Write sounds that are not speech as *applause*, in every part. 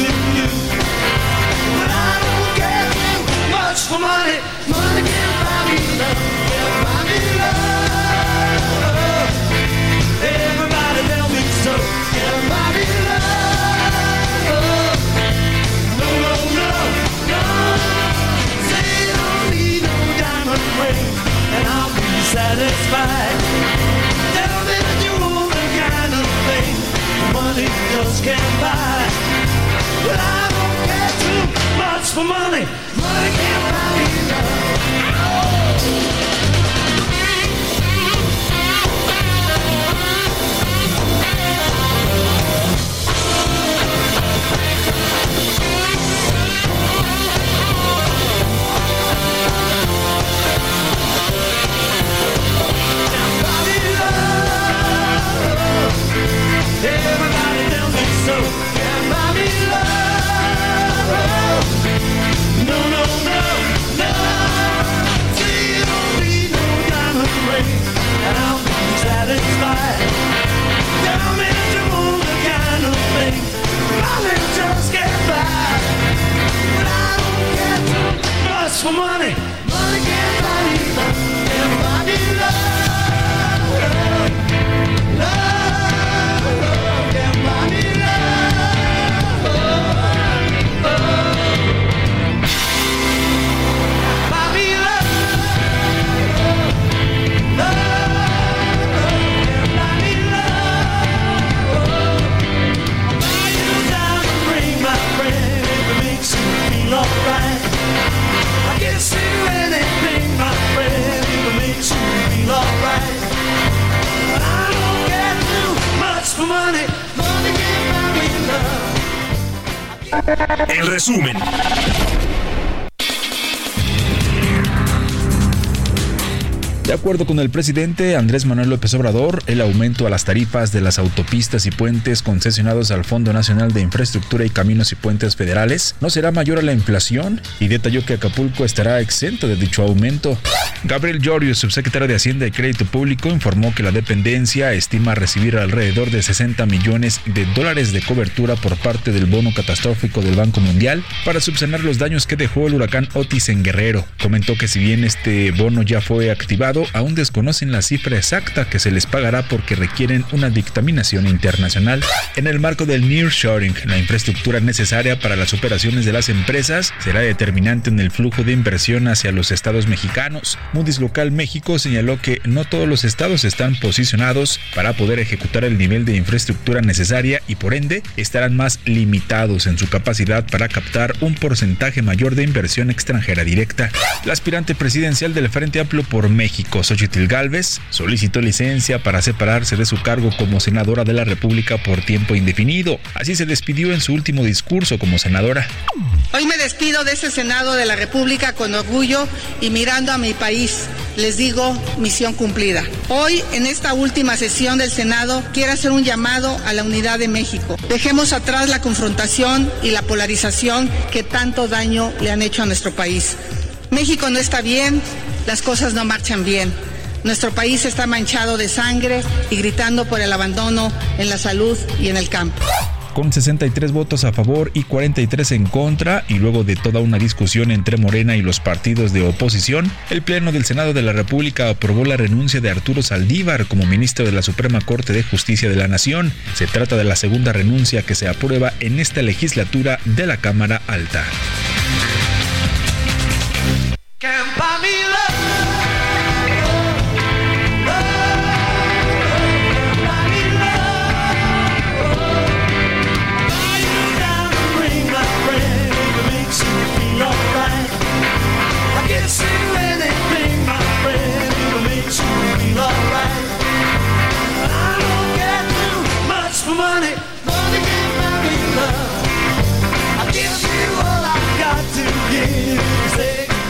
But I don't care too much for money. Money can buy me love. Can buy me love. Everybody me so. Can buy me love. No, no, no, no. Say you don't need no diamond ring, and I'll be satisfied. Tell me that you want the kind of thing money just can't buy. But I don't care too much for money. For money. Money can't buy me love. Can't resumen, De acuerdo con el presidente Andrés Manuel López Obrador, el aumento a las tarifas de las autopistas y puentes concesionados al Fondo Nacional de Infraestructura y Caminos y Puentes Federales no será mayor a la inflación y detalló que Acapulco estará exento de dicho aumento. Gabriel Llorio, subsecretario de Hacienda y Crédito Público, informó que la dependencia estima recibir alrededor de 60 millones de dólares de cobertura por parte del bono catastrófico del Banco Mundial para subsanar los daños que dejó el huracán Otis en Guerrero. Comentó que si bien este bono ya fue activado, aún desconocen la cifra exacta que se les pagará porque requieren una dictaminación internacional. En el marco del nearshoring, la infraestructura necesaria para las operaciones de las empresas será determinante en el flujo de inversión hacia los estados mexicanos. Moody's Local México señaló que no todos los estados están posicionados para poder ejecutar el nivel de infraestructura necesaria y por ende estarán más limitados en su capacidad para captar un porcentaje mayor de inversión extranjera directa. La aspirante presidencial del Frente Amplio por México, México, Xochitl Gálvez, solicitó licencia para separarse de su cargo como senadora de la República por tiempo indefinido. Así se despidió en su último discurso como senadora. Hoy me despido de este Senado de la República con orgullo y mirando a mi país. Les digo, misión cumplida. Hoy, en esta última sesión del Senado, quiero hacer un llamado a la unidad de México. Dejemos atrás la confrontación y la polarización que tanto daño le han hecho a nuestro país. México no está bien, las cosas no marchan bien. Nuestro país está manchado de sangre y gritando por el abandono en la salud y en el campo con 63 votos a favor y 43 en contra, y luego de toda una discusión entre Morena y los partidos de oposición, el Pleno del Senado de la República aprobó la renuncia de Arturo Saldívar como ministro de la Suprema Corte de Justicia de la Nación. Se trata de la segunda renuncia que se aprueba en esta legislatura de la Cámara Alta. Campana.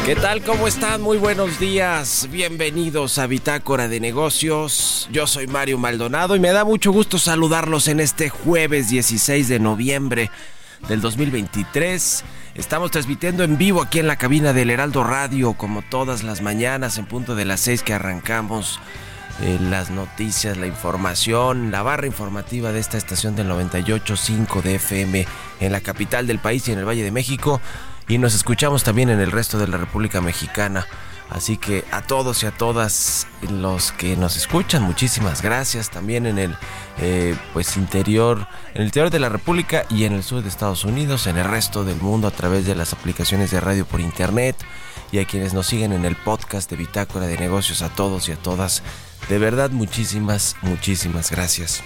¿Qué tal? ¿Cómo están? Muy buenos días. Bienvenidos a Bitácora de Negocios. Yo soy Mario Maldonado y me da mucho gusto saludarlos en este jueves 16 de noviembre del 2023. Estamos transmitiendo en vivo aquí en la cabina del Heraldo Radio, como todas las mañanas, en punto de las 6 que arrancamos. Eh, las noticias, la información, la barra informativa de esta estación del 98.5 de FM en la capital del país y en el Valle de México y nos escuchamos también en el resto de la República Mexicana. Así que a todos y a todas los que nos escuchan, muchísimas gracias. También en el eh, pues interior, en el interior de la República y en el sur de Estados Unidos, en el resto del mundo a través de las aplicaciones de radio por internet y a quienes nos siguen en el podcast de Bitácora de Negocios, a todos y a todas. De verdad, muchísimas, muchísimas gracias.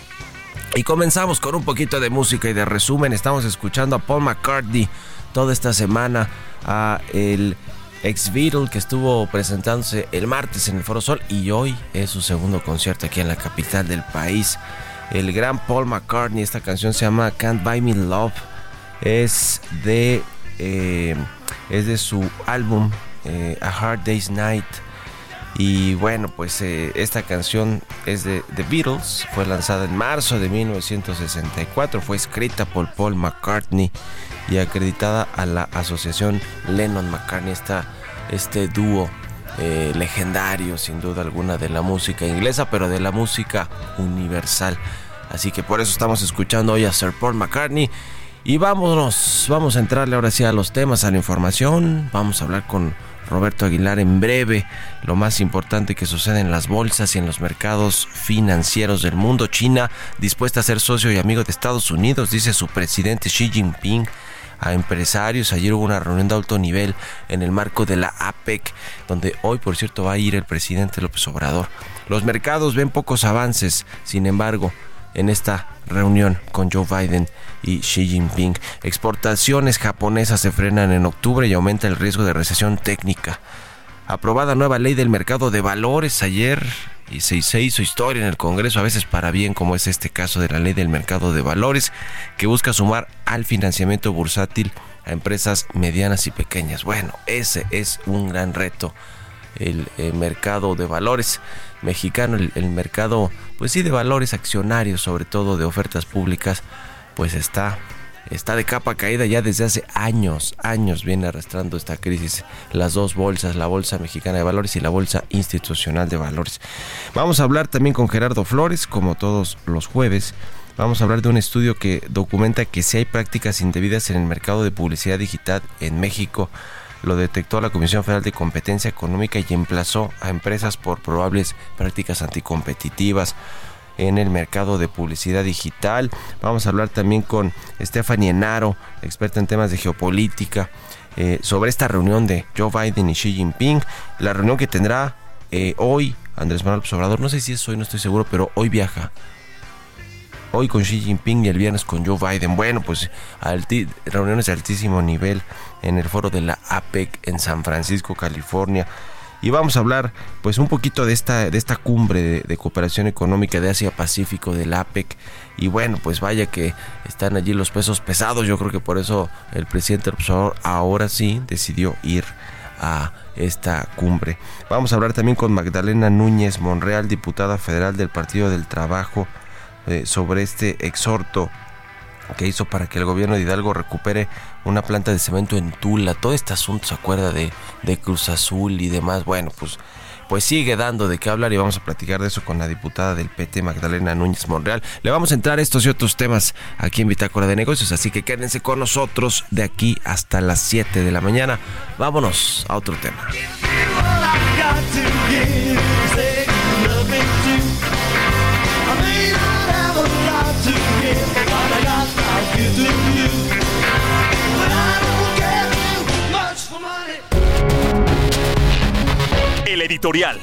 Y comenzamos con un poquito de música y de resumen. Estamos escuchando a Paul McCartney toda esta semana a el ex Beatle que estuvo presentándose el martes en el Foro Sol y hoy es su segundo concierto aquí en la capital del país. El gran Paul McCartney, esta canción se llama Can't Buy Me Love, es de, eh, es de su álbum eh, A Hard Day's Night. Y bueno, pues eh, esta canción es de The Beatles, fue lanzada en marzo de 1964, fue escrita por Paul McCartney y acreditada a la asociación Lennon-McCartney, este dúo eh, legendario sin duda alguna de la música inglesa, pero de la música universal. Así que por eso estamos escuchando hoy a Sir Paul McCartney. Y vámonos, vamos a entrarle ahora sí a los temas, a la información. Vamos a hablar con Roberto Aguilar en breve. Lo más importante que sucede en las bolsas y en los mercados financieros del mundo. China dispuesta a ser socio y amigo de Estados Unidos, dice su presidente Xi Jinping a empresarios. Ayer hubo una reunión de alto nivel en el marco de la APEC, donde hoy, por cierto, va a ir el presidente López Obrador. Los mercados ven pocos avances, sin embargo, en esta reunión con Joe Biden y Xi Jinping. Exportaciones japonesas se frenan en octubre y aumenta el riesgo de recesión técnica. Aprobada nueva ley del mercado de valores ayer y se, hizo historia en el Congreso, a veces para bien, como es este caso de la ley del mercado de valores, que busca sumar al financiamiento bursátil a empresas medianas y pequeñas. Bueno, ese es un gran reto, el, mercado de valores mexicano, el, el mercado, pues sí, de valores accionarios, sobre todo de ofertas públicas, pues está está de capa caída ya desde hace años, años viene arrastrando esta crisis. Las dos bolsas, la Bolsa Mexicana de Valores y la Bolsa Institucional de Valores. Vamos a hablar también con Gerardo Flores, como todos los jueves. Vamos a hablar de un estudio que documenta que si hay prácticas indebidas en el mercado de publicidad digital en México, lo detectó la Comisión Federal de Competencia Económica y emplazó a empresas por probables prácticas anticompetitivas en el mercado de publicidad digital. Vamos a hablar también con Stephanie Enaro, experta en temas de geopolítica, eh, sobre esta reunión de Joe Biden y Xi Jinping. La reunión que tendrá eh, hoy Andrés Manuel Obrador, no sé si es hoy, no estoy seguro, pero hoy viaja. Hoy con Xi Jinping y el viernes con Joe Biden. Bueno, pues reuniones de altísimo nivel en el foro de la APEC en San Francisco, California. y vamos a hablar pues un poquito de esta, de esta cumbre de, cooperación económica de Asia-Pacífico del APEC y bueno pues vaya que están allí los pesos pesados, yo creo que por eso el presidente Obrador ahora sí decidió ir a esta cumbre. Vamos a hablar también con Magdalena Núñez Monreal, diputada federal del Partido del Trabajo, eh, sobre este exhorto que hizo para que el gobierno de Hidalgo recupere una planta de cemento en Tula. Todo este asunto se acuerda de, de Cruz Azul y demás. Bueno, pues, pues sigue dando de qué hablar y vamos a platicar de eso con la diputada del PT, Magdalena Núñez Monreal. Le vamos a entrar estos y otros temas aquí en Bitácora de Negocios, así que quédense con nosotros de aquí hasta las 7 de la mañana. Vámonos a otro tema. El editorial.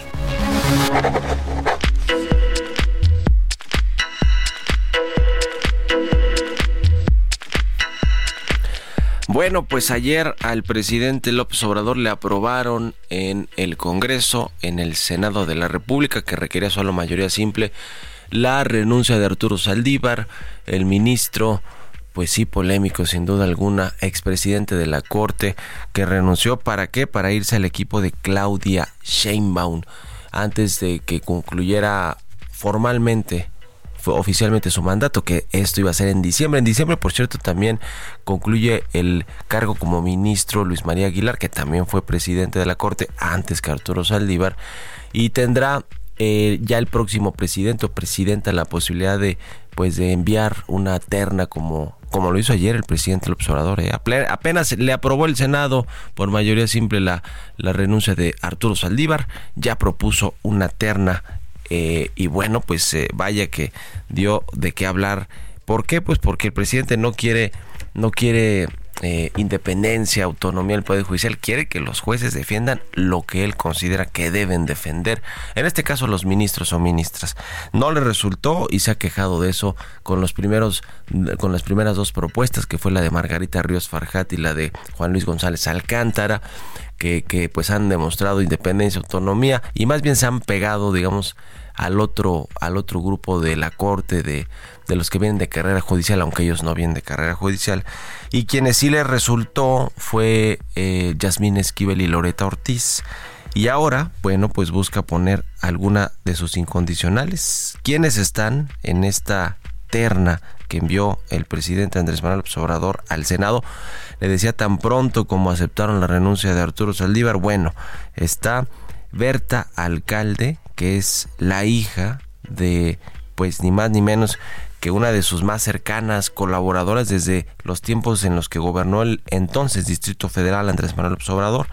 Bueno, pues ayer al presidente López Obrador le aprobaron en el Congreso, en el Senado de la República, que requería solo mayoría simple, la renuncia de Arturo Saldívar, el ministro, pues sí, polémico sin duda alguna, expresidente de la Corte, que renunció para qué? Para irse al equipo de Claudia Sheinbaum antes de que concluyera formalmente oficialmente su mandato, que esto iba a ser en diciembre. En diciembre, por cierto, también concluye el cargo como ministro Luis María Aguilar, que también fue presidente de la Corte antes que Arturo Saldívar, y tendrá eh, ya el próximo presidente o presidenta la posibilidad de pues de enviar una terna como como lo hizo ayer el presidente López Obrador. eh. Apenas le aprobó el Senado por mayoría simple la, la renuncia de Arturo Saldívar, ya propuso una terna eh, y bueno, pues eh, vaya que dio de qué hablar. ¿Por qué? Pues porque el presidente no quiere, no quiere eh, independencia, autonomía del Poder Judicial, quiere que los jueces defiendan lo que él considera que deben defender. En este caso, los ministros o ministras. No le resultó y se ha quejado de eso con los primeros, con las primeras dos propuestas, que fue la de Margarita Ríos Farjat y la de Juan Luis González Alcántara. Que, que pues han demostrado independencia, autonomía y más bien se han pegado, digamos, al otro, al otro grupo de la corte, de, de los que vienen de carrera judicial, aunque ellos no vienen de carrera judicial. Y quienes sí les resultó fue eh, Yasmín Esquivel y Loreta Ortiz. Y ahora, bueno, pues busca poner alguna de sus incondicionales. ¿Quiénes están en esta terna que envió el presidente Andrés Manuel López Obrador al Senado? Le decía tan pronto como aceptaron la renuncia de Arturo Saldívar. Bueno, está Berta Alcalde, que es la hija de, pues ni más ni menos que una de sus más cercanas colaboradoras desde los tiempos en los que gobernó el entonces Distrito Federal Andrés Manuel López Obrador,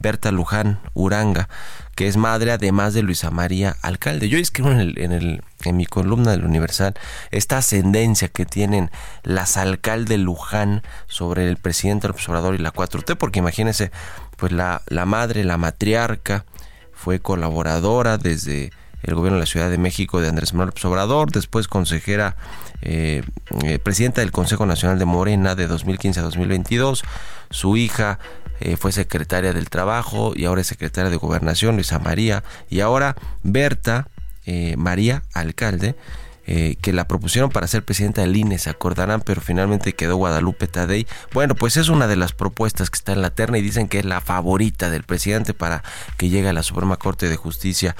Berta Luján Uranga, que es madre además de Luisa María Alcalde. Yo escribo en, el, en, el, en mi columna del Universal esta ascendencia que tienen las alcalde Luján sobre el presidente López Obrador y la 4T, porque imagínense, pues la, la madre, la matriarca, fue colaboradora desde el gobierno de la Ciudad de México de Andrés Manuel Obrador, después consejera, eh, eh, presidenta del Consejo Nacional de Morena de 2015 a 2022, su hija eh, fue secretaria del Trabajo y ahora es secretaria de Gobernación, Luisa María, y ahora Berta eh, María Alcalde, eh, que la propusieron para ser presidenta del INE, se acordarán, pero finalmente quedó Guadalupe Tadei. Bueno, pues es una de las propuestas que está en la terna y dicen que es la favorita del presidente para que llegue a la Suprema Corte de Justicia.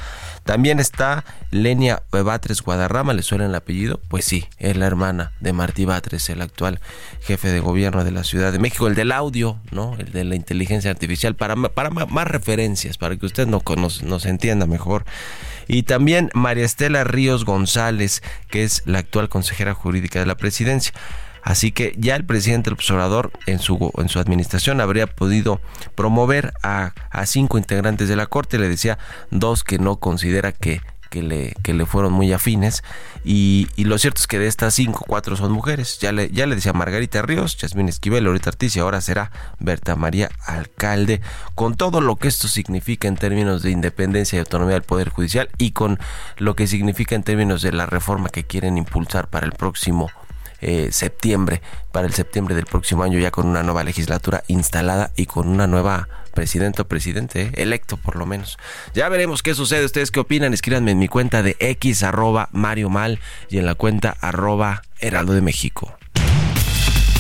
También está Lenia Batres Guadarrama, ¿le suena el apellido? Pues sí, es la hermana de Martí Batres, el actual jefe de gobierno de la Ciudad de México, el del audio, ¿no? El de la inteligencia artificial, para, para más referencias, para que usted nos, entienda mejor. Y también María Estela Ríos González, que es la actual consejera jurídica de la presidencia. Así que ya el presidente López Obrador en su, en su administración habría podido promover a, a cinco integrantes de la Corte, le decía dos que no considera que, que, le, que le fueron muy afines. Y, y, lo cierto es que de estas cinco, cuatro son mujeres. Ya le, ya le decía Margarita Ríos, Yasmín Esquivel, Loreta Ortiz ahora será Berta María Alcalde, con todo lo que esto significa en términos de independencia y autonomía del Poder Judicial y con lo que significa en términos de la reforma que quieren impulsar para el próximo eh, septiembre, para el septiembre del próximo año, ya con una nueva legislatura instalada y con una nueva presidenta o presidente, eh, electo por lo menos. Ya veremos qué sucede. ¿Ustedes qué opinan? Escríbanme en mi cuenta de X arroba Mario Mal y en la cuenta arroba Heraldo de México.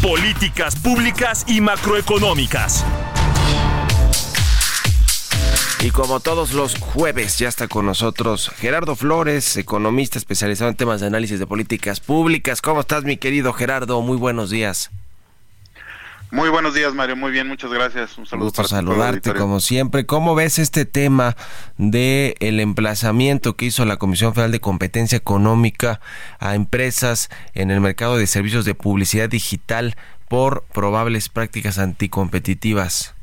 Políticas públicas y macroeconómicas. Y como todos los jueves, ya está con nosotros Gerardo Flores, economista especializado en temas de análisis de políticas públicas. ¿Cómo estás, mi querido Gerardo? Muy buenos días. Muy buenos días, Mario. Muy bien, muchas gracias. Un saludo Gusto para saludarte como siempre. ¿Cómo ves este tema de el emplazamiento que hizo la Comisión Federal de Competencia Económica a empresas en el mercado de servicios de publicidad digital por probables prácticas anticompetitivas?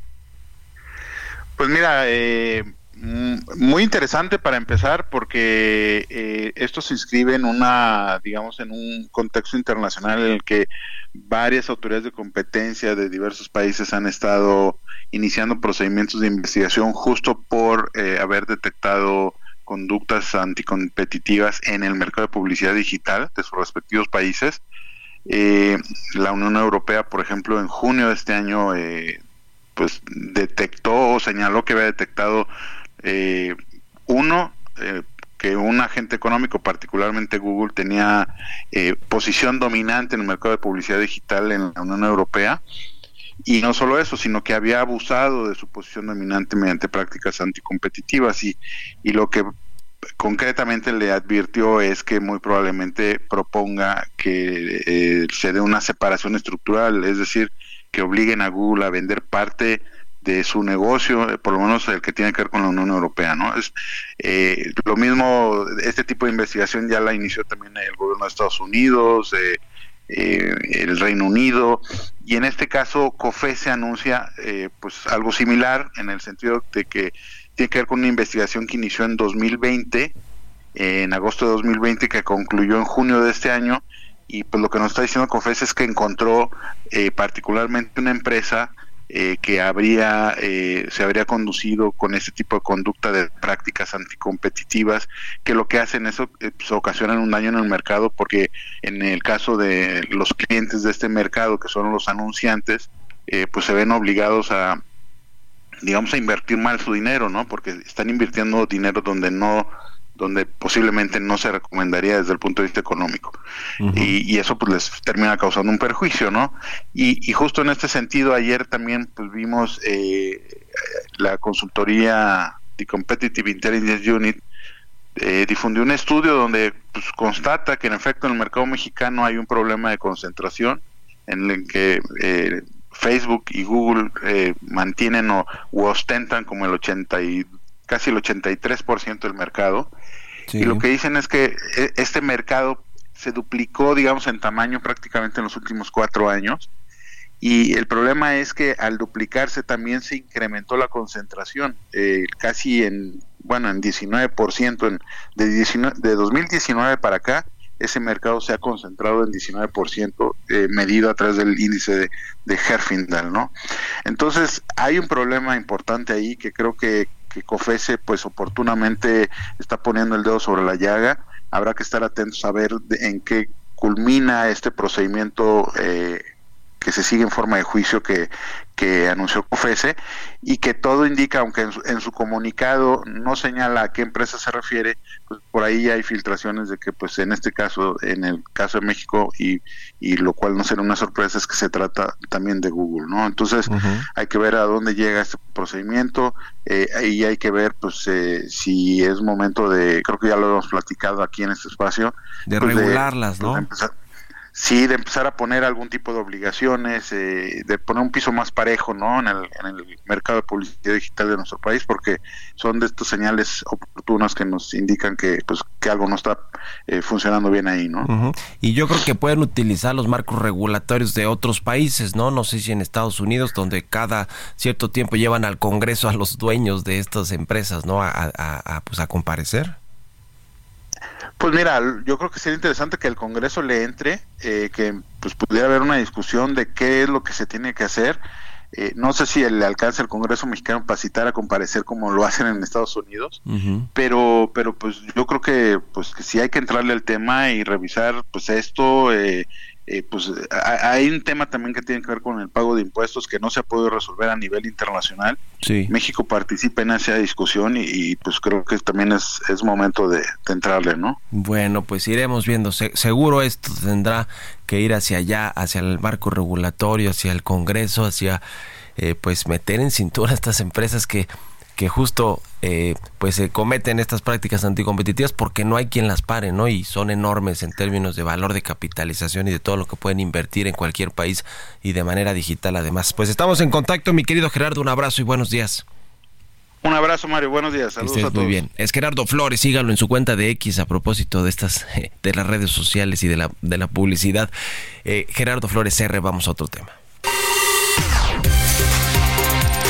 Pues mira, eh, mm, muy interesante para empezar porque eh, esto se inscribe en una, digamos, en un contexto internacional en el que varias autoridades de competencia de diversos países han estado iniciando procedimientos de investigación justo por eh, haber detectado conductas anticompetitivas en el mercado de publicidad digital de sus respectivos países. Eh, la Unión Europea, por ejemplo, en junio de este año, eh, pues detectó o señaló que había detectado eh, uno eh, que un agente económico, particularmente Google, tenía eh, posición dominante en el mercado de publicidad digital en la Unión Europea. Y no solo eso, sino que había abusado de su posición dominante mediante prácticas anticompetitivas. Y, y lo que concretamente le advirtió es que muy probablemente proponga que eh, se dé una separación estructural, es decir, que obliguen a Google a vender parte de su negocio, eh, por lo menos el que tiene que ver con la Unión Europea, ¿no? Es eh, lo mismo, este tipo de investigación ya la inició también el gobierno de Estados Unidos, eh, el Reino Unido, y en este caso COFE se anuncia pues algo similar en el sentido de que tiene que ver con una investigación que inició en 2020, en agosto de 2020, que concluyó en junio de este año, y pues lo que nos está diciendo COFES es que encontró eh, particularmente una empresa eh, que habría eh, se habría conducido con este tipo de conducta de prácticas anticompetitivas que lo que hacen eso eh, pues, ocasionan un daño en el mercado porque en el caso de los clientes de este mercado que son los anunciantes eh, pues se ven obligados a digamos a invertir mal su dinero no porque están invirtiendo dinero donde no donde posiblemente no se recomendaría desde el punto de vista económico. y, y eso pues les termina causando un perjuicio, ¿no? Y, y justo en este sentido, ayer también pues vimos eh, la consultoría The Competitive Intelligence Unit eh, difundió un estudio donde pues, constata que en efecto en el mercado mexicano hay un problema de concentración en el que eh, Facebook y Google eh, mantienen o u ostentan como el 80 y casi el 83% del mercado Y lo que dicen es que eh, este mercado se duplicó, digamos, en tamaño prácticamente en los últimos cuatro años. Y el problema es que al duplicarse también se incrementó la concentración, eh, casi en, bueno, en 19%, en, de, 19, de 2019 para acá, ese mercado se ha concentrado en 19%, eh, medido a través del índice de, de Herfindahl, ¿no? Entonces, hay un problema importante ahí que creo que, que COFESE, pues oportunamente está poniendo el dedo sobre la llaga. Habrá que estar atentos a ver de- en qué culmina este procedimiento eh, que se sigue en forma de juicio que, que anunció COFESE y que todo indica, aunque en su, en su comunicado no señala a qué empresa se refiere, pues por ahí ya hay filtraciones de que pues en este caso, en el caso de México y, y lo cual no será una sorpresa es que se trata también de Google, ¿no? Entonces hay que ver a dónde llega este procedimiento eh, y hay que ver pues eh, si es momento de, creo que ya lo hemos platicado aquí en este espacio, De pues, regularlas, pues, ¿no? de empezar- sí, de empezar a poner algún tipo de obligaciones, eh, de poner un piso más parejo, ¿no? En el, mercado de publicidad digital de nuestro país, porque son de estas señales oportunas que nos indican que, pues, que algo no está eh, funcionando bien ahí, ¿no? Ujú. Y yo creo que pueden utilizar los marcos regulatorios de otros países, ¿no? No sé si en Estados Unidos, donde cada cierto tiempo llevan al Congreso a los dueños de estas empresas, ¿no? A, pues a comparecer. Pues mira, yo creo que sería interesante que el Congreso le entre, eh, que pues pudiera haber una discusión de qué es lo que se tiene que hacer. Eh, no sé si le alcanza el Congreso mexicano para citar a comparecer como lo *laughs* hacen en Estados Unidos, pero pero pues yo creo que pues que sí hay que entrarle al tema y revisar pues esto eh, eh, pues hay un tema también que tiene que ver con el pago de impuestos que no se ha podido resolver a nivel internacional. Sí. México participa en esa discusión y, pues creo que también es, es momento de, entrarle, ¿no? Bueno, pues iremos viendo. seguro esto tendrá que ir hacia allá, hacia el marco regulatorio, hacia el Congreso, hacia eh, pues meter en cintura a estas empresas que que justo eh, pues se cometen estas prácticas anticompetitivas porque no hay quien las pare, ¿no? Y son enormes en términos de valor de capitalización y de todo lo que pueden invertir en cualquier país y de manera digital además. Pues estamos en contacto, mi querido Gerardo, un abrazo y buenos días. Un abrazo, Mario. Buenos días. Saludos a todos. Muy bien. Es Gerardo Flores. Sígalo en su cuenta de X a propósito de estas, *laughs* de las redes sociales y de la, de la publicidad. Eh, Gerardo Flores R. Vamos a otro tema.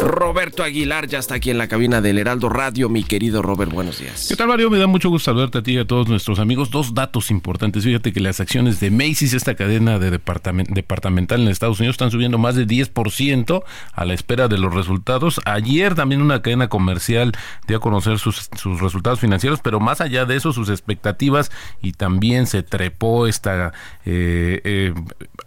Roberto Aguilar ya está aquí en la cabina del Heraldo Radio. Mi querido Robert, buenos días. ¿Qué tal, Mario? Me da mucho gusto saludarte a ti y a todos nuestros amigos. Dos datos importantes. Fíjate que las acciones de Macy's, esta cadena de departamental en Estados Unidos, están subiendo más de 10% a la espera de los resultados. Ayer también una cadena comercial dio a conocer sus, resultados financieros, pero más allá de eso, sus expectativas y también se trepó esta eh, eh,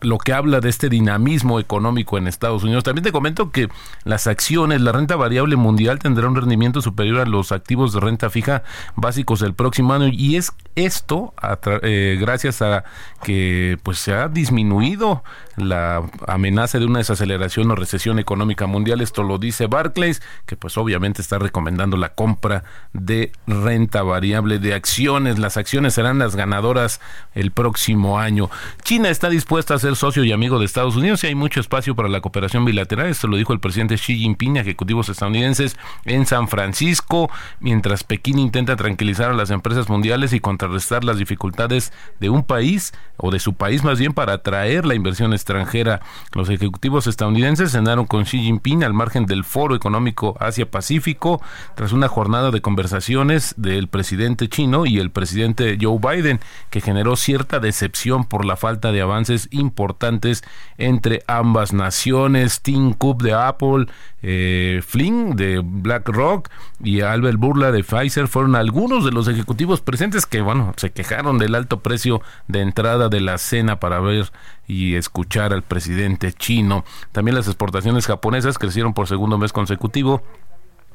lo que habla de este dinamismo económico en Estados Unidos. También te comento que las acciones, la renta variable mundial tendrá un rendimiento superior a los activos de renta fija básicos del próximo año y es esto eh, gracias a que pues se ha disminuido la amenaza de una desaceleración o recesión económica mundial. Esto lo dice Barclays, que pues obviamente está recomendando la compra de renta variable de acciones. Las acciones serán las ganadoras el próximo año. China está dispuesta a ser socio y amigo de Estados Unidos y hay mucho espacio para la cooperación bilateral. Esto lo dijo el presidente Xi Jinping ejecutivos estadounidenses en San Francisco, mientras Pekín intenta tranquilizar a las empresas mundiales y contrarrestar las dificultades de un país o de su país más bien para atraer la inversión. Los ejecutivos estadounidenses cenaron con Xi Jinping al margen del Foro Económico Asia-Pacífico tras una jornada de conversaciones del presidente chino y el presidente Joe Biden que generó cierta decepción por la falta de avances importantes entre ambas naciones. Tim Cook de Apple, eh, de BlackRock y Albert Burla de Pfizer fueron algunos de los ejecutivos presentes que, bueno, se quejaron del alto precio de entrada de la cena para ver y escuchar al presidente chino. También las exportaciones japonesas crecieron por segundo mes consecutivo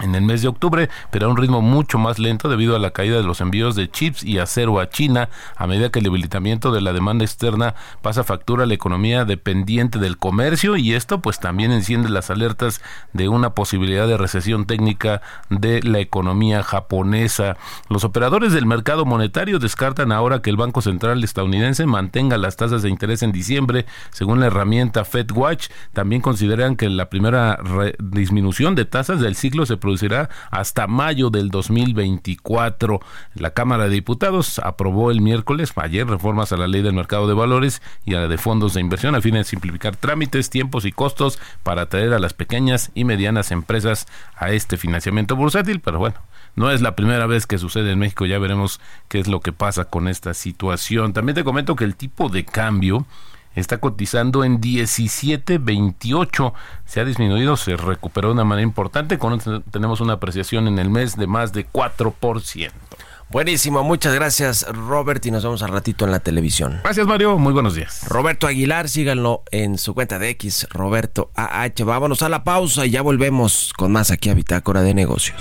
en el mes de octubre, pero a un ritmo mucho más lento debido a la caída de los envíos de chips y acero a China, a medida que el debilitamiento de la demanda externa pasa factura a la economía dependiente del comercio y esto pues también enciende las alertas de una posibilidad de recesión técnica de la economía japonesa. Los operadores del mercado monetario descartan ahora que el Banco Central estadounidense mantenga las tasas de interés en diciembre, según la herramienta FedWatch. También consideran que la primera disminución de tasas del ciclo se producirá hasta mayo del 2024. La Cámara de Diputados aprobó el miércoles, ayer, reformas a la ley del mercado de valores y a la de fondos de inversión a fin de simplificar trámites, tiempos y costos para atraer a las pequeñas y medianas empresas a este financiamiento bursátil, pero bueno, no es la primera vez que sucede en México, ya veremos qué es lo que pasa con esta situación. También te comento que el tipo de cambio está cotizando en 17.28. Se ha disminuido, se recuperó de una manera importante. Con, tenemos una apreciación en el mes de más de 4%. Buenísimo, muchas gracias Robert y nos vemos al ratito en la televisión. Gracias Mario, muy buenos días. Roberto Aguilar, síganlo en su cuenta de X, Roberto AH. Vámonos a la pausa y ya volvemos con más aquí a Bitácora de Negocios.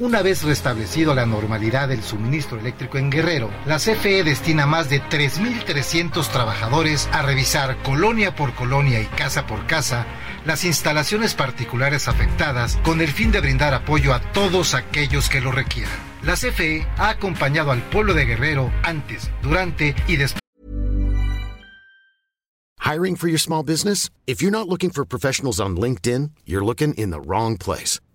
Una vez restablecido la normalidad del suministro eléctrico en Guerrero, la CFE destina más de 3.300 trabajadores a revisar colonia por colonia y casa por casa las instalaciones particulares afectadas con el fin de brindar apoyo a todos aquellos que lo requieran. La CFE ha acompañado al pueblo de Guerrero antes, durante y después. Hiring for your small business? If you're not looking for professionals on LinkedIn, you're looking in the wrong place.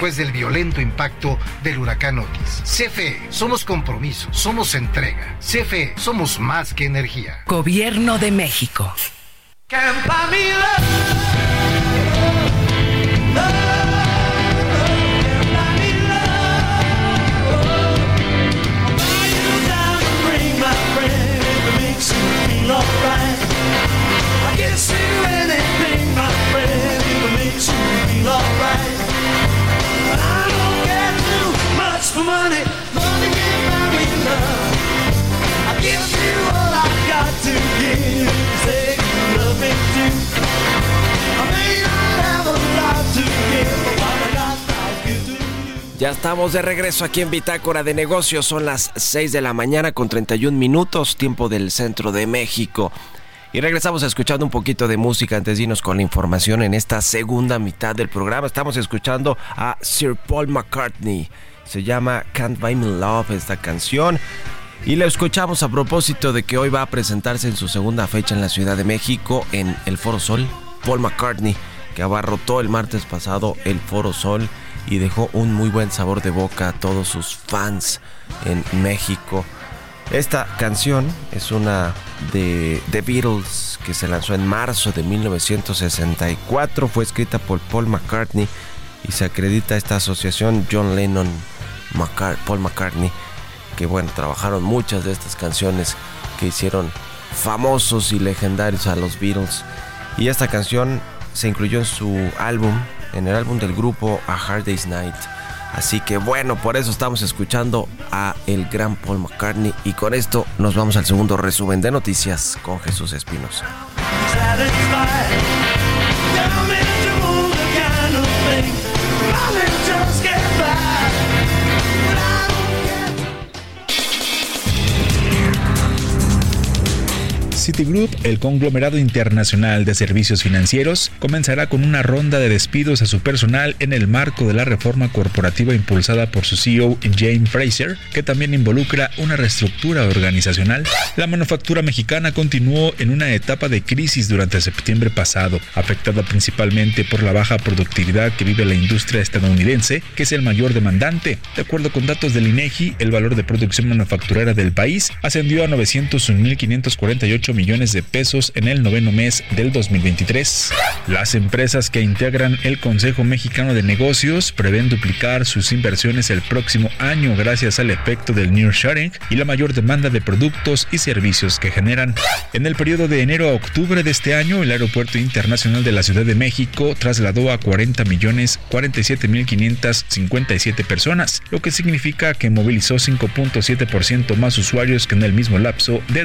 Después del violento impacto del huracán Otis. CFE, somos compromiso, somos entrega. CFE, somos más que energía. Gobierno de México. Ya estamos de regreso aquí en Bitácora de Negocios. Son las 6 de la mañana con 31 minutos, tiempo del centro de México. Y regresamos escuchando un poquito de música antes de irnos con la información en esta segunda mitad del programa. Estamos escuchando a Sir Paul McCartney. Se llama Can't Buy Me Love esta canción. Y la escuchamos a propósito de que hoy va a presentarse en su segunda fecha en la Ciudad de México en el Foro Sol. Paul McCartney, que abarrotó el martes pasado el Foro Sol y dejó un muy buen sabor de boca a todos sus fans en México. Esta canción es una de The Beatles que se lanzó en marzo de 1964. Fue escrita por Paul McCartney y se acredita esta asociación John Lennon Paul McCartney. Que bueno, trabajaron muchas de estas canciones que hicieron famosos y legendarios a los Beatles. Y esta canción se incluyó en su álbum, en el álbum del grupo A Hard Day's Night. Así que bueno, por eso estamos escuchando a el gran Paul McCartney y con esto nos vamos al segundo resumen de noticias con Jesús Espinosa. Citigroup, el conglomerado internacional de servicios financieros, comenzará con una ronda de despidos a su personal en el marco de la reforma corporativa impulsada por su CEO Jane Fraser, que también involucra una reestructura organizacional. La manufactura mexicana continuó en una etapa de crisis durante septiembre pasado, afectada principalmente por la baja productividad que vive la industria estadounidense, que es el mayor demandante. De acuerdo con datos del INEGI, el valor de producción manufacturera del país ascendió a 901.548 millones de pesos en el noveno mes del 2023. Las empresas que integran el Consejo Mexicano de Negocios prevén duplicar sus inversiones el próximo año gracias al efecto del nearshoring y la mayor demanda de productos y servicios que generan. En el periodo de enero a octubre de este año, el Aeropuerto Internacional de la Ciudad de México trasladó a 40 millones 47 mil 557 personas, lo que significa que movilizó 5.7% más usuarios que en el mismo lapso de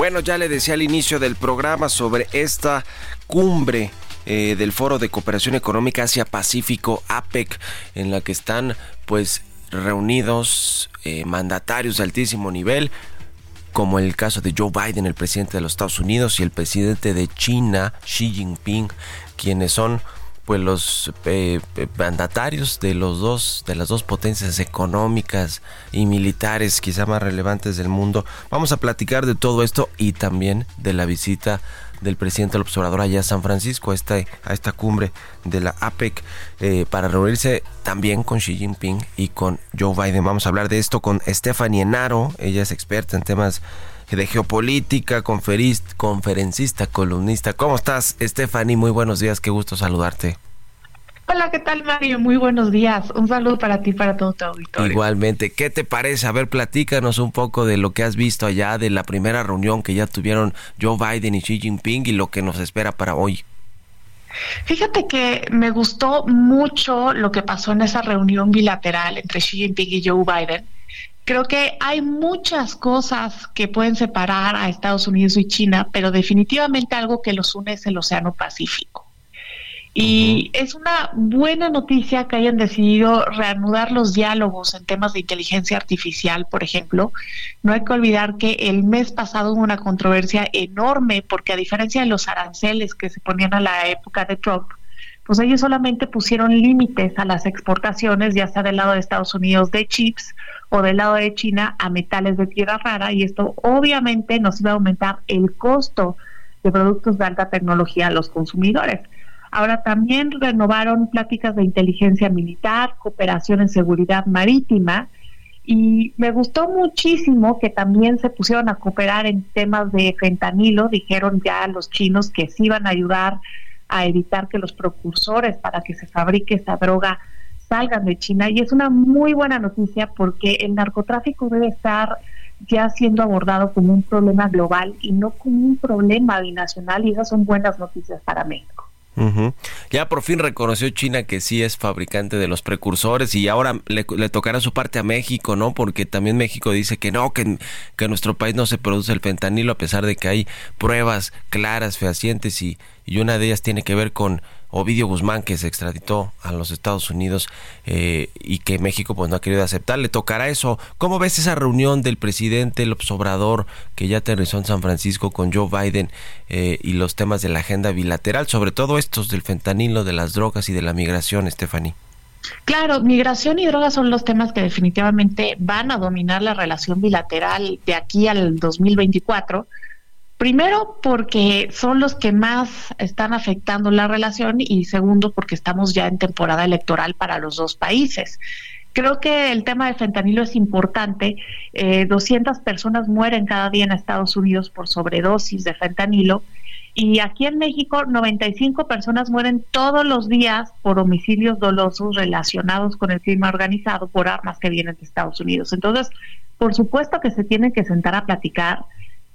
Bueno, ya le decía al inicio del programa sobre esta cumbre eh, del Foro de Cooperación Económica Asia-Pacífico, APEC, en la que están pues reunidos eh, mandatarios de altísimo nivel, como el caso de Joe Biden, el presidente de los Estados Unidos, y el presidente de China, Xi Jinping, quienes son pues los eh, eh, mandatarios de los dos de las dos potencias económicas y militares quizá más relevantes del mundo. Vamos a platicar de todo esto y también de la visita del presidente López Obrador allá a San Francisco, a esta, a esta cumbre de la APEC, eh, para reunirse también con Xi Jinping y con Joe Biden. Vamos a hablar de esto con Stephanie Enaro, ella es experta en temas de geopolítica, conferencista, columnista. ¿Cómo estás, Stephanie? Muy buenos días, qué gusto saludarte. Hola, ¿qué tal Mario? Muy buenos días. Un saludo para ti y para todo tu auditorio. Igualmente, ¿qué te parece? A ver, platícanos un poco de lo que has visto allá, de la primera reunión que ya tuvieron Joe Biden y Xi Jinping y lo que nos espera para hoy. Fíjate que me gustó mucho lo que pasó en esa reunión bilateral entre Xi Jinping y Joe Biden. Creo que hay muchas cosas que pueden separar a Estados Unidos y China, pero definitivamente algo que los une es el Océano Pacífico. Y es una buena noticia que hayan decidido reanudar los diálogos en temas de inteligencia artificial, por ejemplo. No hay que olvidar que el mes pasado hubo una controversia enorme porque a diferencia de los aranceles que se ponían a la época de Trump, pues ellos solamente pusieron límites a las exportaciones, ya sea del lado de Estados Unidos de chips o del lado de China a metales de tierra rara, y esto obviamente nos iba a aumentar el costo de productos de alta tecnología a los consumidores. Ahora también renovaron pláticas de inteligencia militar, cooperación en seguridad marítima y me gustó muchísimo que también se pusieron a cooperar en temas de fentanilo. Dijeron ya los chinos que sí iban a ayudar a evitar que los precursores para que se fabrique esa droga salgan de China y es una muy buena noticia porque el narcotráfico debe estar ya siendo abordado como un problema global y no como un problema binacional y esas son buenas noticias para México. Ya por fin reconoció China que sí es fabricante de los precursores y ahora le, tocará su parte a México, ¿no? Porque también México dice que no, que, que en nuestro país no se produce el fentanilo a pesar de que hay pruebas claras, fehacientes y, y una de ellas tiene que ver con Ovidio Guzmán que se extraditó a los Estados Unidos eh, y que México pues no ha querido aceptar. Le tocará eso. ¿Cómo ves esa reunión del presidente López Obrador que ya aterrizó en San Francisco con Joe Biden eh, y los temas de la agenda bilateral, sobre todo estos del fentanilo, de las drogas y de la migración, Stephanie? Claro, migración y drogas son los temas que definitivamente van a dominar la relación bilateral de aquí al 2024 Primero, porque son los que más están afectando la relación y segundo, porque estamos ya en temporada electoral para los dos países. Creo que el tema de fentanilo es importante. 200 eh, personas mueren cada día en Estados Unidos por sobredosis de fentanilo y aquí en México 95 personas mueren todos los días por homicidios dolosos relacionados con el crimen organizado por armas que vienen de Estados Unidos. Entonces, por supuesto que se tienen que sentar a platicar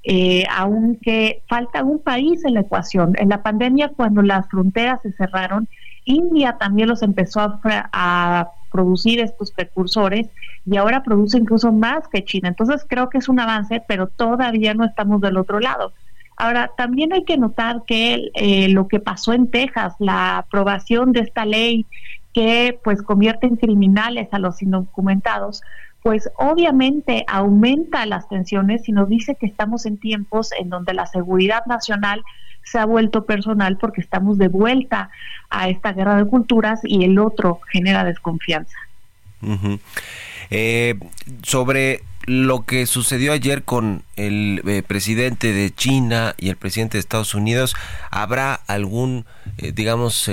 eh, aunque falta un país en la ecuación. En la pandemia, cuando las fronteras se cerraron, India también los empezó a, producir estos precursores y ahora produce incluso más que China. Entonces creo que es un avance, pero todavía no estamos del otro lado. Ahora, también hay que notar que eh, lo que pasó en Texas, la aprobación de esta ley que pues convierte en criminales a los indocumentados, pues obviamente aumenta las tensiones y nos dice que estamos en tiempos en donde la seguridad nacional se ha vuelto personal porque estamos de vuelta a esta guerra de culturas y el otro genera desconfianza. Eh, sobre lo que sucedió ayer con el eh, presidente de China y el presidente de Estados Unidos, ¿habrá algún, eh, digamos,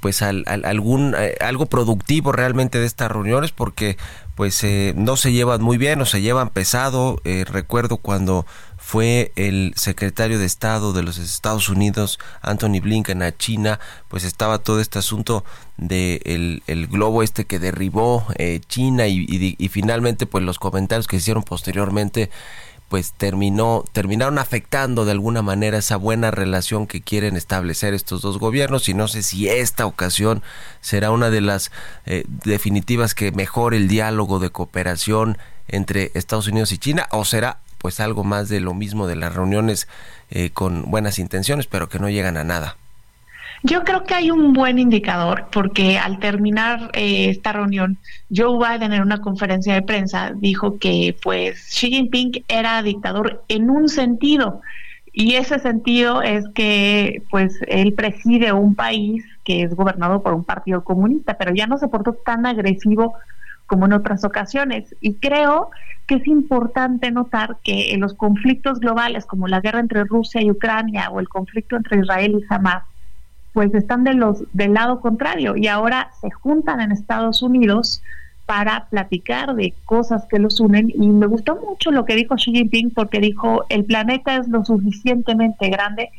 pues algún algo productivo realmente de estas reuniones porque pues eh, no se llevan muy bien o se llevan pesado. Eh, recuerdo cuando fue el secretario de Estado de los Estados Unidos, Anthony Blinken, a China, pues estaba todo este asunto de el, globo este que derribó eh, China y, y, finalmente pues los comentarios que hicieron posteriormente pues terminó, terminaron afectando de alguna manera esa buena relación que quieren establecer estos dos gobiernos y no sé si esta ocasión será una de las eh, definitivas que mejore el diálogo de cooperación entre Estados Unidos y China o será pues algo más de lo mismo de las reuniones eh, con buenas intenciones pero que no llegan a nada. Yo creo que hay un buen indicador porque al terminar eh, esta reunión, Joe Biden en una conferencia de prensa dijo que pues Xi Jinping era dictador en un sentido y ese sentido es que pues él preside un país que es gobernado por un partido comunista, pero ya no se portó tan agresivo como en otras ocasiones. Y creo que es importante notar que en los conflictos globales, como la guerra entre Rusia y Ucrania o el conflicto entre Israel y Hamas, pues están de los del lado contrario y ahora se juntan en Estados Unidos para platicar de cosas que los unen y me gustó mucho lo que dijo Xi Jinping porque dijo el planeta es lo suficientemente grande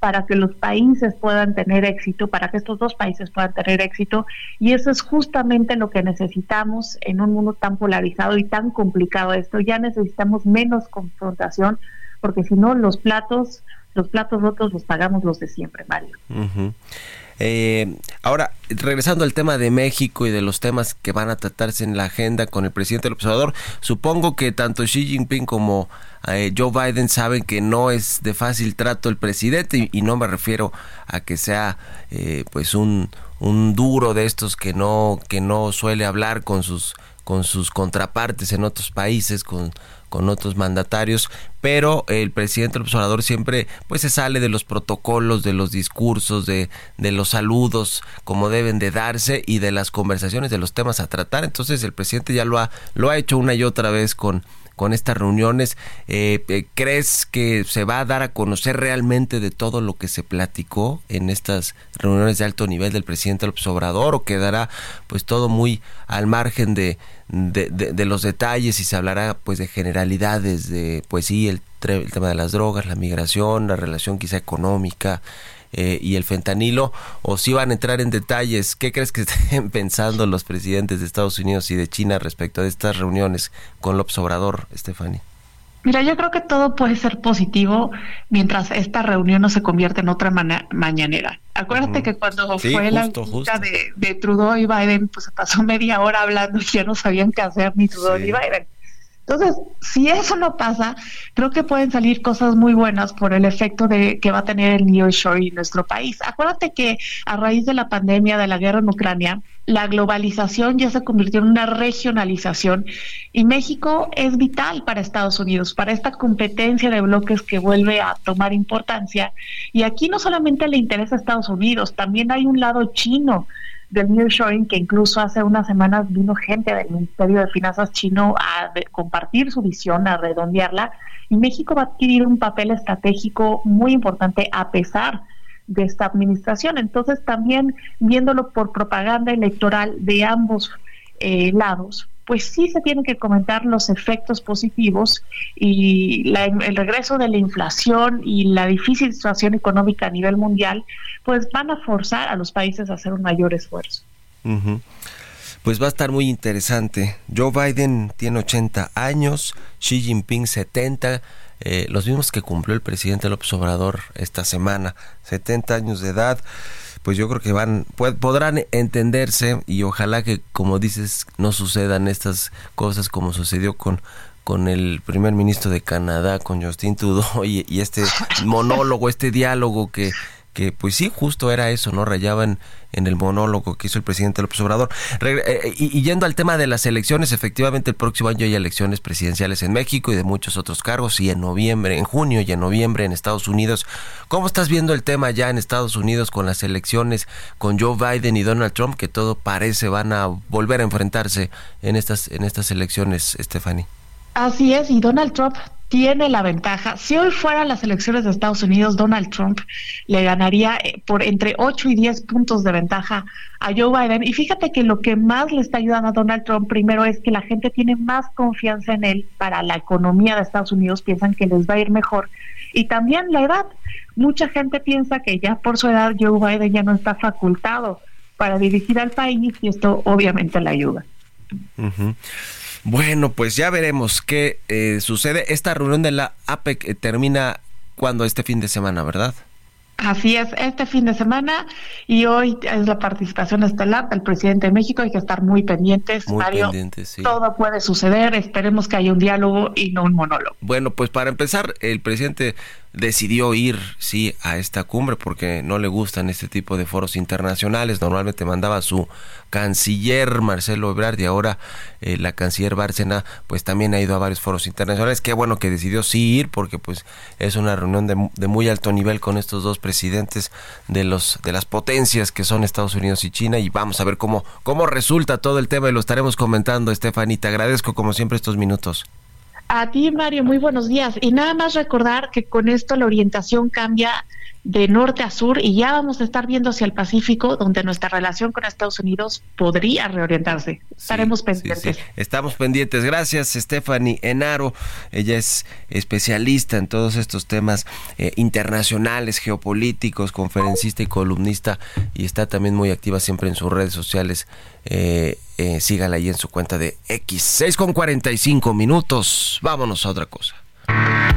para que los países puedan tener éxito, para que estos dos países puedan tener éxito. Y eso es justamente lo que necesitamos en un mundo tan polarizado y tan complicado esto. Ya necesitamos menos confrontación, porque si no, los platos, los platos rotos los pagamos los de siempre, Mario. Eh, ahora, regresando al tema de México y de los temas que van a tratarse en la agenda con el presidente del observador, supongo que tanto Xi Jinping como eh, Joe Biden saben que no es de fácil trato el presidente y, no me refiero a que sea eh, pues un, un duro de estos que no que no suele hablar con sus con sus contrapartes en otros países, con con otros mandatarios, pero el presidente del observador siempre pues se sale de los protocolos, de los discursos, de, de los saludos como deben de darse y de las conversaciones, de los temas a tratar. Entonces el presidente ya lo ha, lo ha hecho una y otra vez con con estas reuniones. Eh, eh, ¿Crees que se va a dar a conocer realmente de todo lo que se platicó en estas reuniones de alto nivel del presidente López Obrador o quedará pues todo muy al margen de, de, los detalles y se hablará pues de generalidades de pues sí el, el tema de las drogas la migración la relación quizá económica eh, y el fentanilo o si van a entrar en detalles qué crees que *laughs* estén pensando los presidentes de Estados Unidos y de China respecto a estas reuniones con López Obrador Stephanie Mira, yo creo que todo puede ser positivo mientras esta reunión no se convierte en otra mañanera. Acuérdate que cuando fue la visita de, de, Trudeau y Biden, pues se pasó media hora hablando y ya no sabían qué hacer ni Trudeau ni Biden. Entonces, si eso no pasa, creo que pueden salir cosas muy buenas por el efecto de que va a tener el nearshoring en nuestro país. Acuérdate que a raíz de la pandemia, de la guerra en Ucrania, la globalización ya se convirtió en una regionalización y México es vital para Estados Unidos, para esta competencia de bloques que vuelve a tomar importancia. Y aquí no solamente le interesa a Estados Unidos, también hay un lado chino del nearshoring que incluso hace unas semanas vino gente del Ministerio de Finanzas chino a compartir su visión, a redondearla y México va a adquirir un papel estratégico muy importante a pesar de esta administración. Entonces también viéndolo por propaganda electoral de ambos eh, lados, pues sí se tienen que comentar los efectos positivos y el regreso de la inflación y la difícil situación económica a nivel mundial, pues van a forzar a los países a hacer un mayor esfuerzo. Pues va a estar muy interesante. Joe Biden tiene 80 años, Xi Jinping 70, eh, los mismos que cumplió el presidente López Obrador esta semana, 70 años de edad pues yo creo que van podrán entenderse y ojalá que como dices no sucedan estas cosas como sucedió con con el primer ministro de Canadá, con Justin Trudeau *laughs* y, y este monólogo, este diálogo que que pues sí, justo era eso, ¿no? Rayaban en el monólogo que hizo el presidente López Obrador. Eh, y, yendo al tema de las elecciones, efectivamente el próximo año hay elecciones presidenciales en México y de muchos otros cargos, y en noviembre, en junio y en noviembre en Estados Unidos. ¿Cómo estás viendo el tema ya en Estados Unidos con las elecciones, con Joe Biden y Donald Trump, que todo parece van a volver a enfrentarse en estas, en estas elecciones, Stephanie? Así es, y Donald Trump tiene la ventaja. Si hoy fueran las elecciones de Estados Unidos, Donald Trump le ganaría eh, por entre 8 y 10 puntos de ventaja a Joe Biden. Y fíjate que lo que más le está ayudando a Donald Trump primero es que la gente tiene más confianza en él para la economía de Estados Unidos, piensan que les va a ir mejor. Y también la edad. Mucha gente piensa que ya por su edad Joe Biden ya no está facultado para dirigir al país y esto obviamente le ayuda. Bueno, pues ya veremos qué eh, sucede. Esta reunión de la APEC eh, termina cuando este fin de semana, ¿verdad? Así es, este fin de semana y hoy es la participación estelar del presidente de México. Hay que estar muy pendientes, muy Mario. Pendientes, sí. Todo puede suceder. Esperemos que haya un diálogo y no un monólogo. Bueno, pues para empezar, el presidente decidió ir, sí, a esta cumbre porque no le gustan este tipo de foros internacionales. Normalmente mandaba su canciller Marcelo Ebrard y ahora eh, la canciller Bárcena pues también ha ido a varios foros internacionales. Qué bueno que decidió sí ir porque pues es una reunión de, de muy alto nivel con estos dos presidentes de los de las potencias que son Estados Unidos y China y vamos a ver cómo cómo resulta todo el tema y lo estaremos comentando, Estefany. Te agradezco como siempre estos minutos. A ti, Mario, muy buenos días. Y nada más recordar que con esto la orientación cambia de norte a sur y ya vamos a estar viendo hacia el Pacífico, donde nuestra relación con Estados Unidos podría reorientarse. Estaremos pendientes. Sí, sí. Estamos pendientes. Gracias, Stephanie Enaro. Ella es especialista en todos estos temas eh, internacionales, geopolíticos, conferencista y columnista, y está también muy activa siempre en sus redes sociales. Eh, eh, sígala ahí en su cuenta de X. 6 con 45 minutos. Vámonos a otra cosa.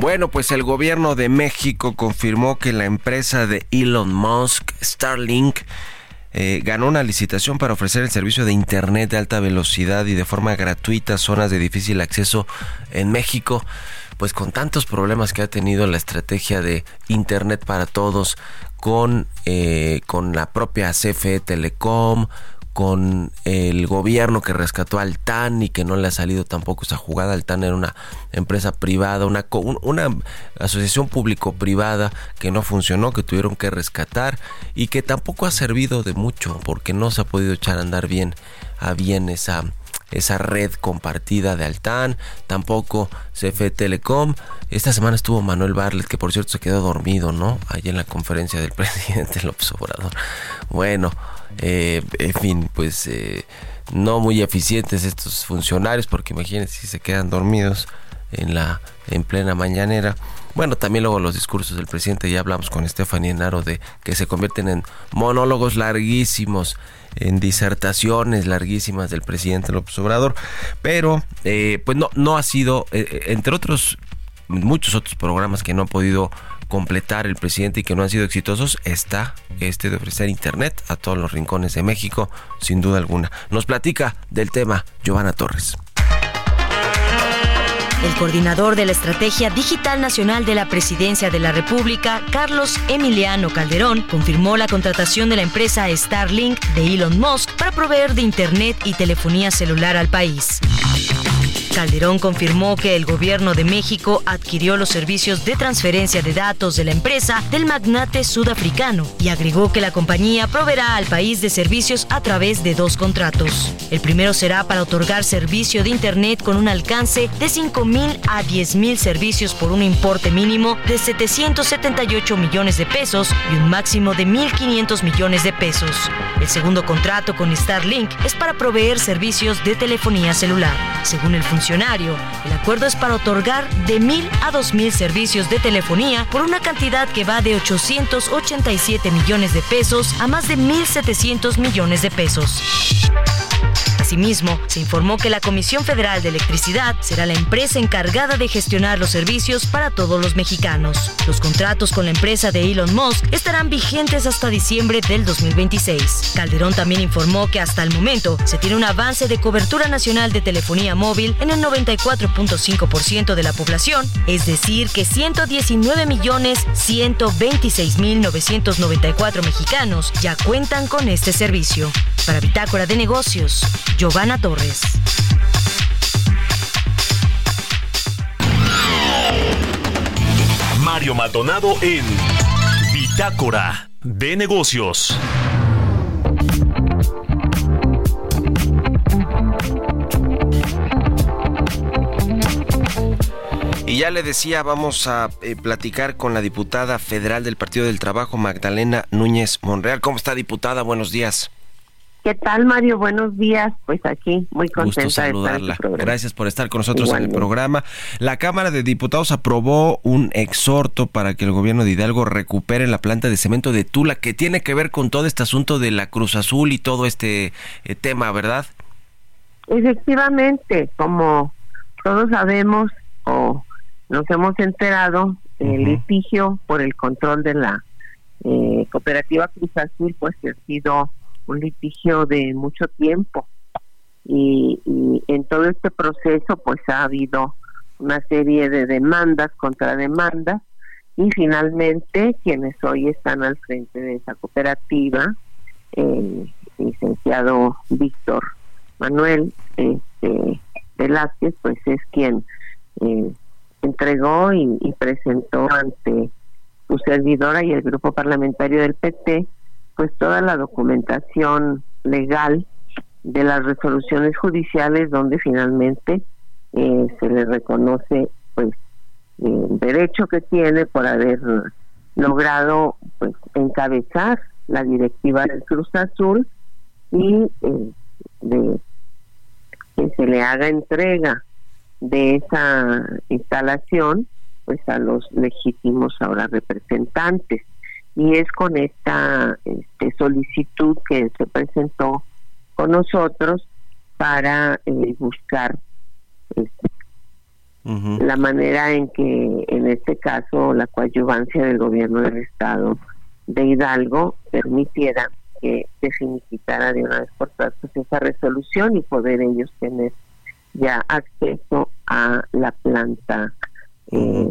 Bueno, pues el gobierno de México confirmó que la empresa de Elon Musk, Starlink, eh, ganó una licitación para ofrecer el servicio de Internet de alta velocidad y de forma gratuita a zonas de difícil acceso en México. Pues con tantos problemas que ha tenido la estrategia de Internet para todos, con, eh, con la propia CFE Telecom, con el gobierno que rescató al TAN y que no le ha salido tampoco esa jugada. El TAN era una empresa privada, una, una asociación público-privada que no funcionó, que tuvieron que rescatar y que tampoco ha servido de mucho porque no se ha podido echar a andar bien a bien esa, esa red compartida de Altán, tampoco CFE Telecom. Esta semana estuvo Manuel Barlet, que por cierto se quedó dormido, ¿no? Allí en la conferencia del *laughs* presidente López Obrador. Bueno, eh, en fin, pues eh, no muy eficientes estos funcionarios, porque imagínense si se quedan dormidos en la en plena mañanera. Bueno, también luego los discursos del presidente, ya hablamos con Stephanie Enaro de que se convierten en monólogos larguísimos, en disertaciones larguísimas del presidente López Obrador, pero eh, pues no, no ha sido, eh, entre otros, muchos otros programas que no ha podido completar el presidente y que no han sido exitosos, está este de ofrecer internet a todos los rincones de México, sin duda alguna. Nos platica del tema Giovanna Torres. El coordinador de la Estrategia Digital Nacional de la Presidencia de la República, Carlos Emiliano Calderón, confirmó la contratación de la empresa Starlink de Elon Musk para proveer de Internet y telefonía celular al país. Calderón confirmó que el gobierno de México adquirió los servicios de transferencia de datos de la empresa del magnate sudafricano y agregó que la compañía proveerá al país de servicios a través de dos contratos. El primero será para otorgar servicio de Internet con un alcance de 5 mil a 10 mil servicios por un importe mínimo de 778 millones de pesos y un máximo de 1.500 millones de pesos. El segundo contrato con Starlink es para proveer servicios de telefonía celular. Según el funcionario, el acuerdo es para otorgar de mil a dos mil servicios de telefonía por una cantidad que va de 887 millones de pesos a más de 1.700 millones de pesos. Asimismo, se informó que la Comisión Federal de Electricidad será la empresa encargada de gestionar los servicios para todos los mexicanos. Los contratos con la empresa de Elon Musk estarán vigentes hasta diciembre del 2026. Calderón también informó que hasta el momento se tiene un avance de cobertura nacional de telefonía móvil en el 94.5% de la población, es decir, que 119 millones 126 mil 994 mexicanos ya cuentan con este servicio. Para Bitácora de Negocios, Giovanna Torres. Mario Maldonado en Bitácora de Negocios. Y ya le decía, vamos a eh, platicar con la diputada federal del Partido del Trabajo, Magdalena Núñez Monreal. ¿Cómo está, diputada? Buenos días. ¿Qué tal, Mario? Buenos días. Pues aquí, muy contenta Gusto saludarla. Gracias por estar con nosotros en el programa. La Cámara de Diputados aprobó un exhorto para que el gobierno de Hidalgo recupere la planta de cemento de Tula, que tiene que ver con todo este asunto de la Cruz Azul y todo este eh, tema, ¿verdad? Efectivamente, como todos sabemos o nos hemos enterado, el litigio por el control de la eh, cooperativa Cruz Azul, pues ha sido un litigio de mucho tiempo. Y, en todo este proceso pues ha habido una serie de demandas contra demandas y finalmente quienes hoy están al frente de esa cooperativa el licenciado Víctor Manuel este, Velázquez pues es quien eh, entregó y, y presentó ante su servidora y el grupo parlamentario del PT pues toda la documentación legal de las resoluciones judiciales donde finalmente eh, se le reconoce pues el derecho que tiene por haber logrado pues encabezar la directiva del Cruz Azul y eh, de que se le haga entrega de esa instalación pues a los legítimos ahora representantes y es con esta este, solicitud que se presentó con nosotros para eh, buscar este, la manera en que en este caso la coadyuvancia del gobierno del estado de Hidalgo permitiera que se finiquitara de una vez por todas esa resolución y poder ellos tener ya acceso a la planta eh,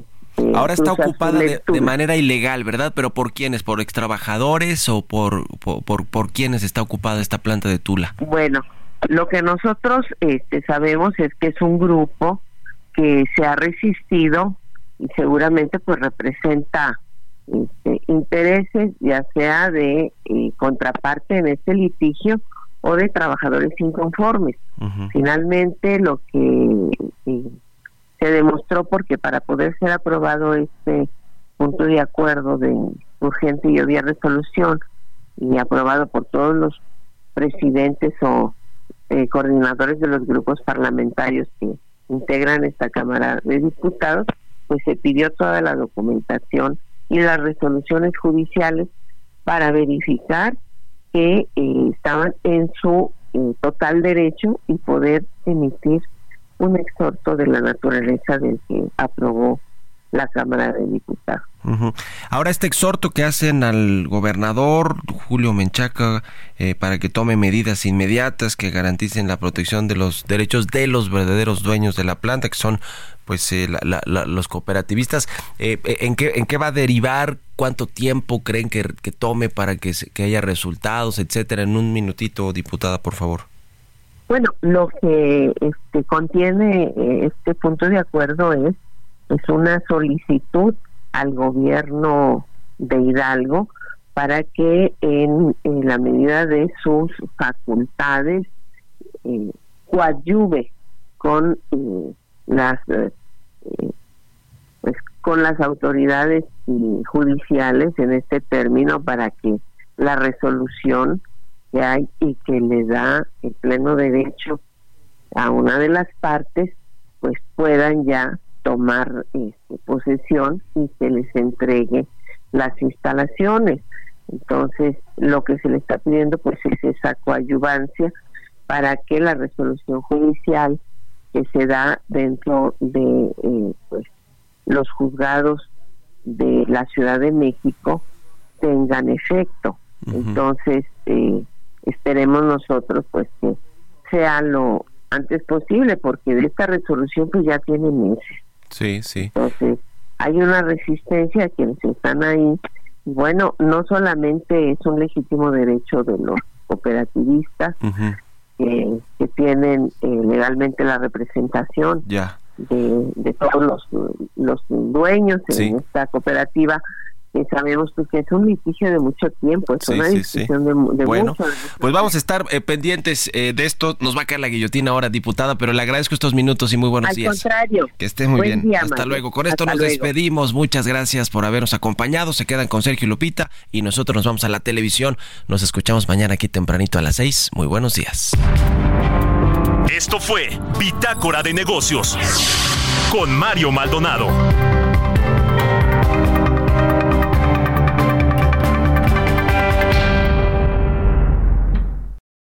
Ahora está ocupada de, manera ilegal, ¿verdad? Pero ¿por quiénes? ¿Por extrabajadores o por, por, por, quiénes está ocupada esta planta de Tula? Bueno, lo que nosotros este, sabemos es que es un grupo que se ha resistido y seguramente pues representa este, intereses ya sea de eh, contraparte en este litigio o de trabajadores inconformes. Finalmente lo que eh, se demostró porque para poder ser aprobado este punto de acuerdo de urgente y obvia resolución y aprobado por todos los presidentes o eh, coordinadores de los grupos parlamentarios que integran esta Cámara de Diputados, pues se pidió toda la documentación y las resoluciones judiciales para verificar que eh, estaban en su eh, total derecho y poder emitir un exhorto de la naturaleza del que aprobó la Cámara de Diputados. Ahora este exhorto que hacen al gobernador Julio Menchaca eh, para que tome medidas inmediatas que garanticen la protección de los derechos de los verdaderos dueños de la planta, que son pues eh, los cooperativistas, eh, ¿en, qué, ¿en qué va a derivar? ¿Cuánto tiempo creen que, que tome para que, que haya resultados, etcétera? En un minutito, diputada, por favor. Bueno, lo que este, contiene eh, este punto de acuerdo es, es una solicitud al gobierno de Hidalgo para que en, la medida de sus facultades eh, coadyuve con eh, las pues, con las autoridades judiciales en este término para que la resolución que hay y que le da el pleno derecho a una de las partes, pues puedan ya tomar este, posesión y se les entregue las instalaciones. Entonces, lo que se le está pidiendo pues es esa coadyuvancia para que la resolución judicial que se da dentro de eh, pues los juzgados de la Ciudad de México tengan efecto. Entonces, eh, esperemos nosotros pues que sea lo antes posible porque de esta resolución pues ya tiene meses. Sí, sí. Entonces, hay una resistencia a quienes están ahí. Bueno, no solamente es un legítimo derecho de los cooperativistas que, tienen eh, legalmente la representación ya. de, de todos los, los dueños en esta cooperativa, y sabemos pues, que es un litigio de mucho tiempo, es una discusión de, de, bueno, mucho, Pues vamos a estar eh, pendientes eh, de esto. Nos va a caer la guillotina ahora, diputada, pero le agradezco estos minutos y muy buenos Al días. contrario. Que esté muy Buen bien. día, Hasta Mario. luego. Con esto Hasta nos luego. despedimos. Muchas gracias por habernos acompañado. Se quedan con Sergio y Lupita y nosotros nos vamos a la televisión. Nos escuchamos mañana aquí tempranito a las seis. Muy buenos días. Esto fue Bitácora de Negocios con Mario Maldonado.